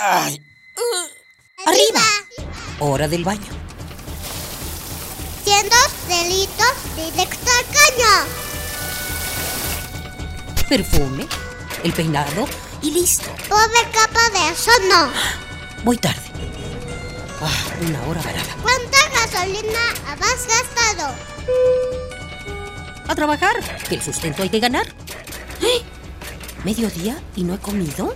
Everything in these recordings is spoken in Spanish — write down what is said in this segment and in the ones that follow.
¡Ay! ¡Arriba! Hora del baño. Siendo delitos directo al caño. Perfume, el peinado y listo. Pobre capa de eso no. Voy tarde. Ah, una hora varada. ¿Cuánta gasolina has gastado? A trabajar, que el sustento hay que ganar. ¡Eh! ¿Mediodía y no he comido?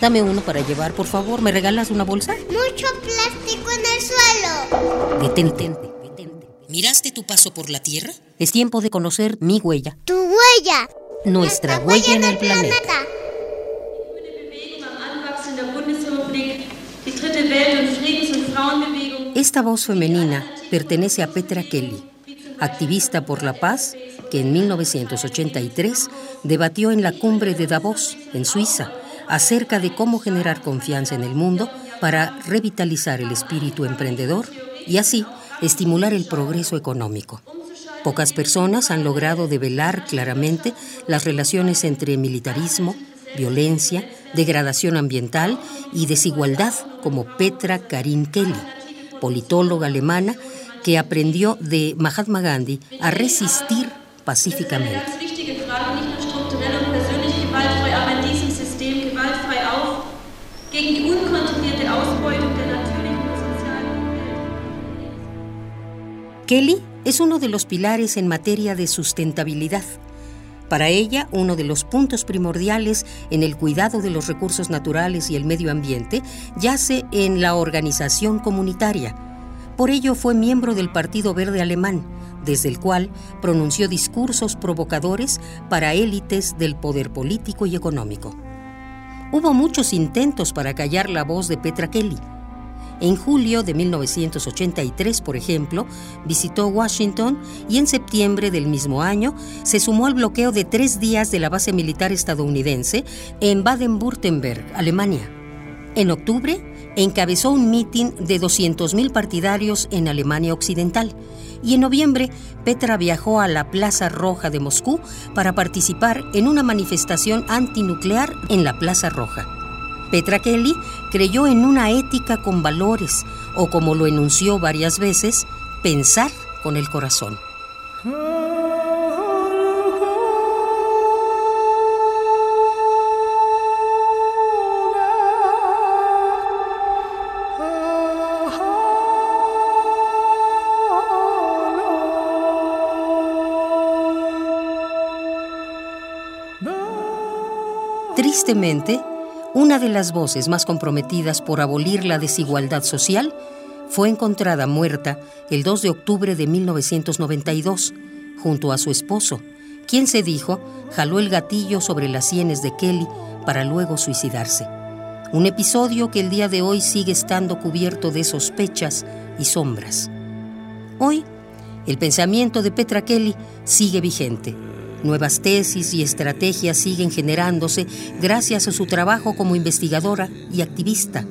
Dame uno para llevar, por favor. ¿Me regalas una bolsa? Mucho plástico en el suelo. Detente. detente. ¿Miraste tu paso por la Tierra? Es tiempo de conocer mi huella. Tu huella. Nuestra huella en el planeta. Esta voz femenina pertenece a Petra Kelly, activista por la paz que en 1983 debatió en la cumbre de Davos, en Suiza, acerca de cómo generar confianza en el mundo para revitalizar el espíritu emprendedor y así estimular el progreso económico. Pocas personas han logrado develar claramente las relaciones entre militarismo, violencia, degradación ambiental y desigualdad como Petra Karin Kelly, politóloga alemana que aprendió de Mahatma Gandhi a resistir pacíficamente. Kelly es uno de los pilares en materia de sustentabilidad. Para ella, uno de los puntos primordiales en el cuidado de los recursos naturales y el medio ambiente yace en la organización comunitaria. Por ello fue miembro del Partido Verde Alemán, desde el cual pronunció discursos provocadores para élites del poder político y económico. Hubo muchos intentos para callar la voz de Petra Kelly, en julio de 1983, por ejemplo, visitó Washington y en septiembre del mismo año se sumó al bloqueo de tres días de la base militar estadounidense en Baden-Württemberg, Alemania. En octubre, encabezó un mitin de 200.000 partidarios en Alemania Occidental y en noviembre Petra viajó a la Plaza Roja de Moscú para participar en una manifestación antinuclear en la Plaza Roja. Petra Kelly creyó en una ética con valores, o como lo enunció varias veces, pensar con el corazón. Tristemente, una de las voces más comprometidas por abolir la desigualdad social fue encontrada muerta el 2 de octubre de 1992 junto a su esposo, quien se dijo jaló el gatillo sobre las sienes de Kelly para luego suicidarse. Un episodio que el día de hoy sigue estando cubierto de sospechas y sombras. Hoy, el pensamiento de Petra Kelly sigue vigente Nuevas tesis y estrategias siguen generándose gracias a su trabajo como investigadora y activista.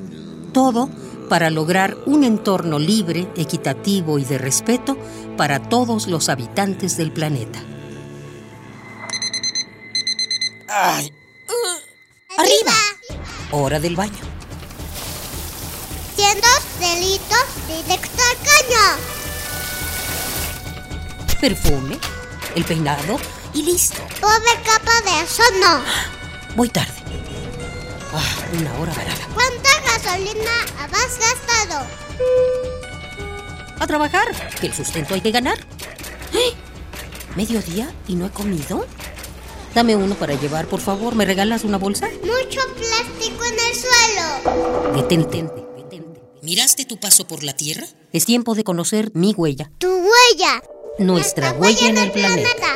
Todo para lograr un entorno libre, equitativo y de respeto para todos los habitantes del planeta. ¡Ay! ¡Arriba! Hora del baño. Siendo delitos directo al caño. Perfume, el peinado y listo. Pobre capa de eso no. Voy tarde. Ah, una hora varada. ¿Cuánta gasolina has gastado? A trabajar, que el sustento hay que ganar. ¿Eh? ¿Mediodía y no he comido? Dame uno para llevar, por favor. ¿Me regalas una bolsa? Mucho plástico en el suelo. Detente, detente. ¿Miraste tu paso por la Tierra? Es tiempo de conocer mi huella. Tu huella. Nuestra, huella, en el, planeta.